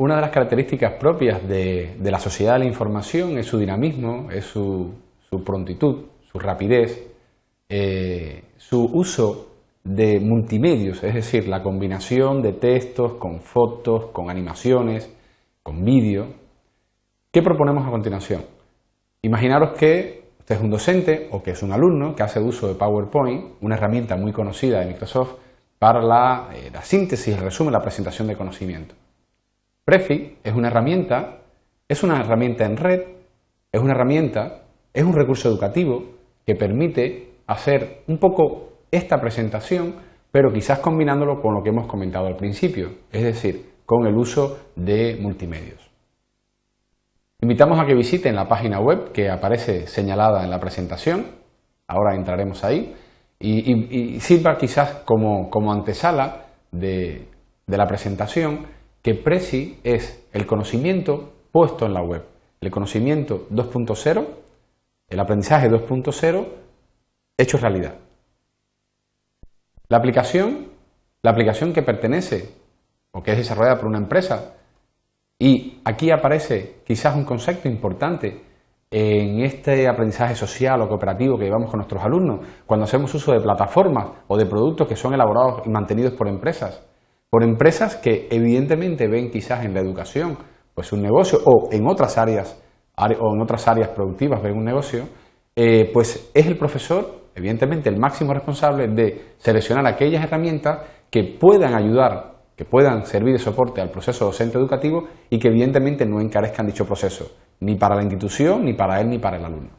Una de las características propias de, la sociedad de la información es su dinamismo, es su, prontitud, su rapidez, eh, su uso de multimedios, es decir, la combinación de textos con fotos, con animaciones, con vídeo. ¿Qué proponemos a continuación? Imaginaros que usted es un docente o que es un alumno que hace uso de PowerPoint, una herramienta muy conocida de Microsoft para la, eh, la síntesis, el resumen, la presentación de conocimiento. Prefix es una herramienta, es una herramienta en red, es una herramienta, es un recurso educativo que permite hacer un poco esta presentación, pero quizás combinándolo con lo que hemos comentado al principio, es decir, con el uso de multimedios. Invitamos a que visiten la página web que aparece señalada en la presentación, ahora entraremos ahí, y, sirva quizás como, antesala de la presentación que Prezi es el conocimiento puesto en la web, el conocimiento 2.0, el aprendizaje 2.0 hecho realidad. La aplicación, la aplicación que pertenece o que es desarrollada por una empresa, y aquí aparece quizás un concepto importante en este aprendizaje social o cooperativo que llevamos con nuestros alumnos, cuando hacemos uso de plataformas o de productos que son elaborados y mantenidos por empresas por empresas que evidentemente ven quizás en la educación pues un negocio o en otras áreas o en otras áreas productivas ven un negocio, eh, pues es el profesor, evidentemente, el máximo responsable de seleccionar aquellas herramientas que puedan ayudar, que puedan servir de soporte al proceso docente educativo y que evidentemente no encarezcan dicho proceso, ni para la institución, ni para él, ni para el alumno.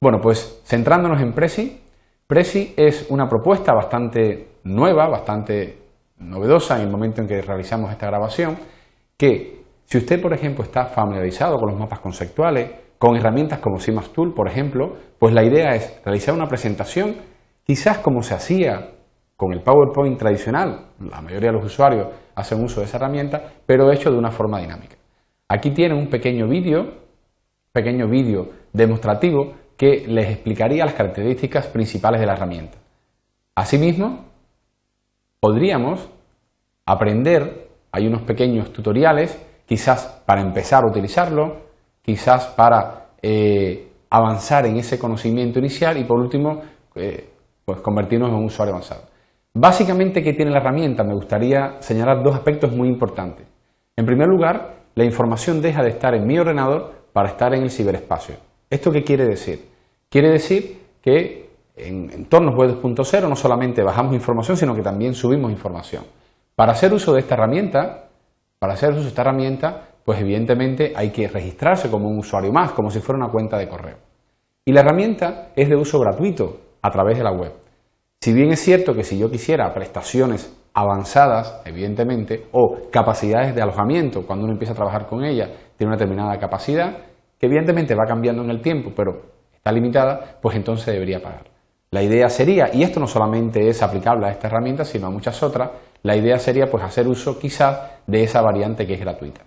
Bueno, pues centrándonos en Prezi, Prezi es una propuesta bastante nueva, bastante novedosa en el momento en que realizamos esta grabación, que si usted, por ejemplo, está familiarizado con los mapas conceptuales, con herramientas como CIMAX Tool, por ejemplo, pues la idea es realizar una presentación, quizás como se hacía con el PowerPoint tradicional, la mayoría de los usuarios hacen uso de esa herramienta, pero hecho de una forma dinámica. Aquí tiene un pequeño vídeo, pequeño vídeo demostrativo que les explicaría las características principales de la herramienta. Asimismo, podríamos aprender, hay unos pequeños tutoriales, quizás para empezar a utilizarlo, quizás para eh, avanzar en ese conocimiento inicial y por último, eh, pues convertirnos en un usuario avanzado. Básicamente, ¿qué tiene la herramienta? Me gustaría señalar dos aspectos muy importantes. En primer lugar, la información deja de estar en mi ordenador para estar en el ciberespacio. ¿Esto qué quiere decir? Quiere decir que en entornos web 2.0 no solamente bajamos información, sino que también subimos información. Para hacer uso de esta herramienta, para hacer uso de esta herramienta, pues evidentemente hay que registrarse como un usuario más, como si fuera una cuenta de correo. Y la herramienta es de uso gratuito a través de la web. Si bien es cierto que si yo quisiera prestaciones avanzadas, evidentemente, o capacidades de alojamiento, cuando uno empieza a trabajar con ella, tiene una determinada capacidad, que evidentemente va cambiando en el tiempo, pero está limitada, pues entonces debería pagar. La idea sería, y esto no solamente es aplicable a esta herramienta, sino a muchas otras, la idea sería pues hacer uso quizás de esa variante que es gratuita.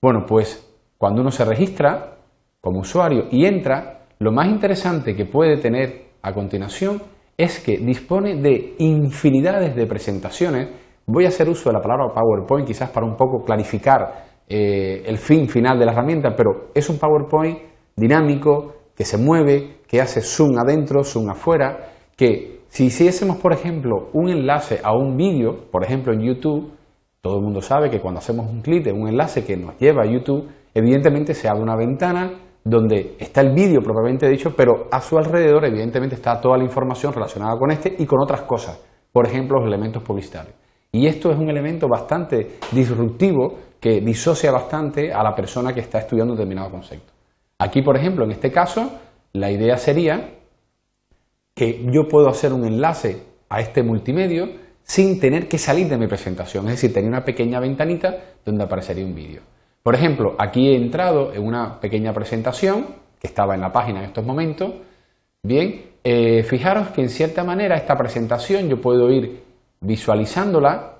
Bueno, pues cuando uno se registra como usuario y entra, lo más interesante que puede tener a continuación es que dispone de infinidades de presentaciones. Voy a hacer uso de la palabra PowerPoint quizás para un poco clarificar eh, el fin final de la herramienta, pero es un PowerPoint dinámico, que se mueve, que hace zoom adentro, zoom afuera, que si hiciésemos, por ejemplo, un enlace a un vídeo, por ejemplo en YouTube, todo el mundo sabe que cuando hacemos un clic en un enlace que nos lleva a YouTube, evidentemente se abre una ventana donde está el vídeo propiamente dicho, pero a su alrededor evidentemente está toda la información relacionada con este y con otras cosas, por ejemplo los elementos publicitarios. Y esto es un elemento bastante disruptivo que disocia bastante a la persona que está estudiando determinado concepto. Aquí, por ejemplo, en este caso, la idea sería que yo puedo hacer un enlace a este multimedio sin tener que salir de mi presentación, es decir, tener una pequeña ventanita donde aparecería un vídeo. Por ejemplo, aquí he entrado en una pequeña presentación que estaba en la página en estos momentos. Bien, eh, fijaros que en cierta manera esta presentación yo puedo ir visualizándola,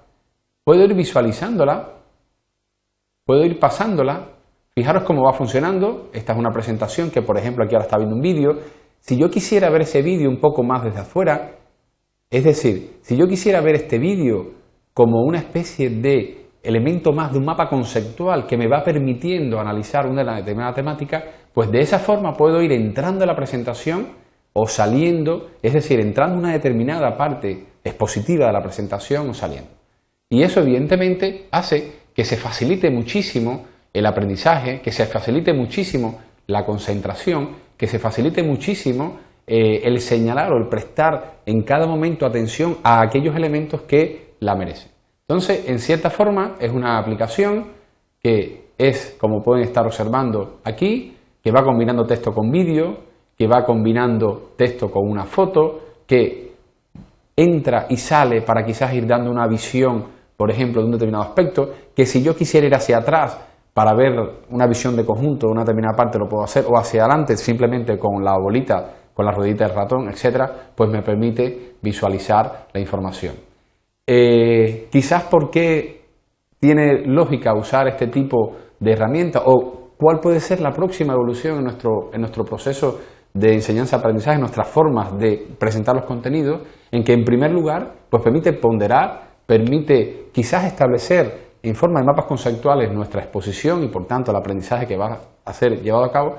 puedo ir visualizándola, puedo ir pasándola Fijaros cómo va funcionando. Esta es una presentación que, por ejemplo, aquí ahora está viendo un vídeo. Si yo quisiera ver ese vídeo un poco más desde afuera, es decir, si yo quisiera ver este vídeo como una especie de elemento más de un mapa conceptual que me va permitiendo analizar una determinada temática, pues de esa forma puedo ir entrando en la presentación o saliendo, es decir, entrando en una determinada parte expositiva de la presentación o saliendo. Y eso evidentemente hace que se facilite muchísimo el aprendizaje, que se facilite muchísimo la concentración, que se facilite muchísimo eh, el señalar o el prestar en cada momento atención a aquellos elementos que la merecen. Entonces, en cierta forma, es una aplicación que es, como pueden estar observando aquí, que va combinando texto con vídeo, que va combinando texto con una foto, que entra y sale para quizás ir dando una visión, por ejemplo, de un determinado aspecto, que si yo quisiera ir hacia atrás para ver una visión de conjunto de una determinada parte lo puedo hacer, o hacia adelante simplemente con la bolita, con la ruedita del ratón, etcétera, pues me permite visualizar la información. Eh, quizás porque tiene lógica usar este tipo de herramienta o cuál puede ser la próxima evolución en nuestro, en nuestro proceso de enseñanza-aprendizaje, nuestras formas de presentar los contenidos, en que en primer lugar pues permite ponderar, permite quizás establecer en forma de mapas conceptuales nuestra exposición y por tanto el aprendizaje que va a ser llevado a cabo.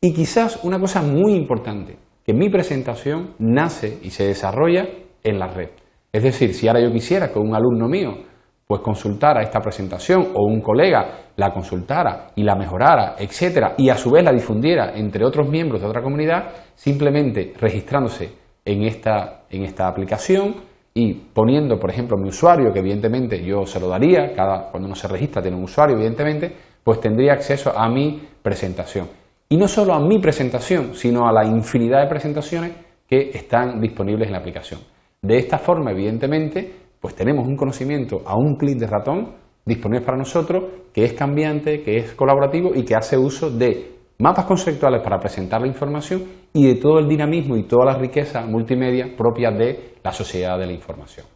Y quizás una cosa muy importante, que mi presentación nace y se desarrolla en la red. Es decir, si ahora yo quisiera que un alumno mío pues consultara esta presentación o un colega la consultara y la mejorara, etcétera, y a su vez la difundiera entre otros miembros de otra comunidad, simplemente registrándose en esta, en esta aplicación y poniendo, por ejemplo, mi usuario, que evidentemente yo se lo daría, cada, cuando uno se registra tiene un usuario, evidentemente, pues tendría acceso a mi presentación. Y no solo a mi presentación, sino a la infinidad de presentaciones que están disponibles en la aplicación. De esta forma, evidentemente, pues tenemos un conocimiento a un clic de ratón disponible para nosotros que es cambiante, que es colaborativo y que hace uso de mapas conceptuales para presentar la información y de todo el dinamismo y toda la riqueza multimedia propia de la sociedad de la información.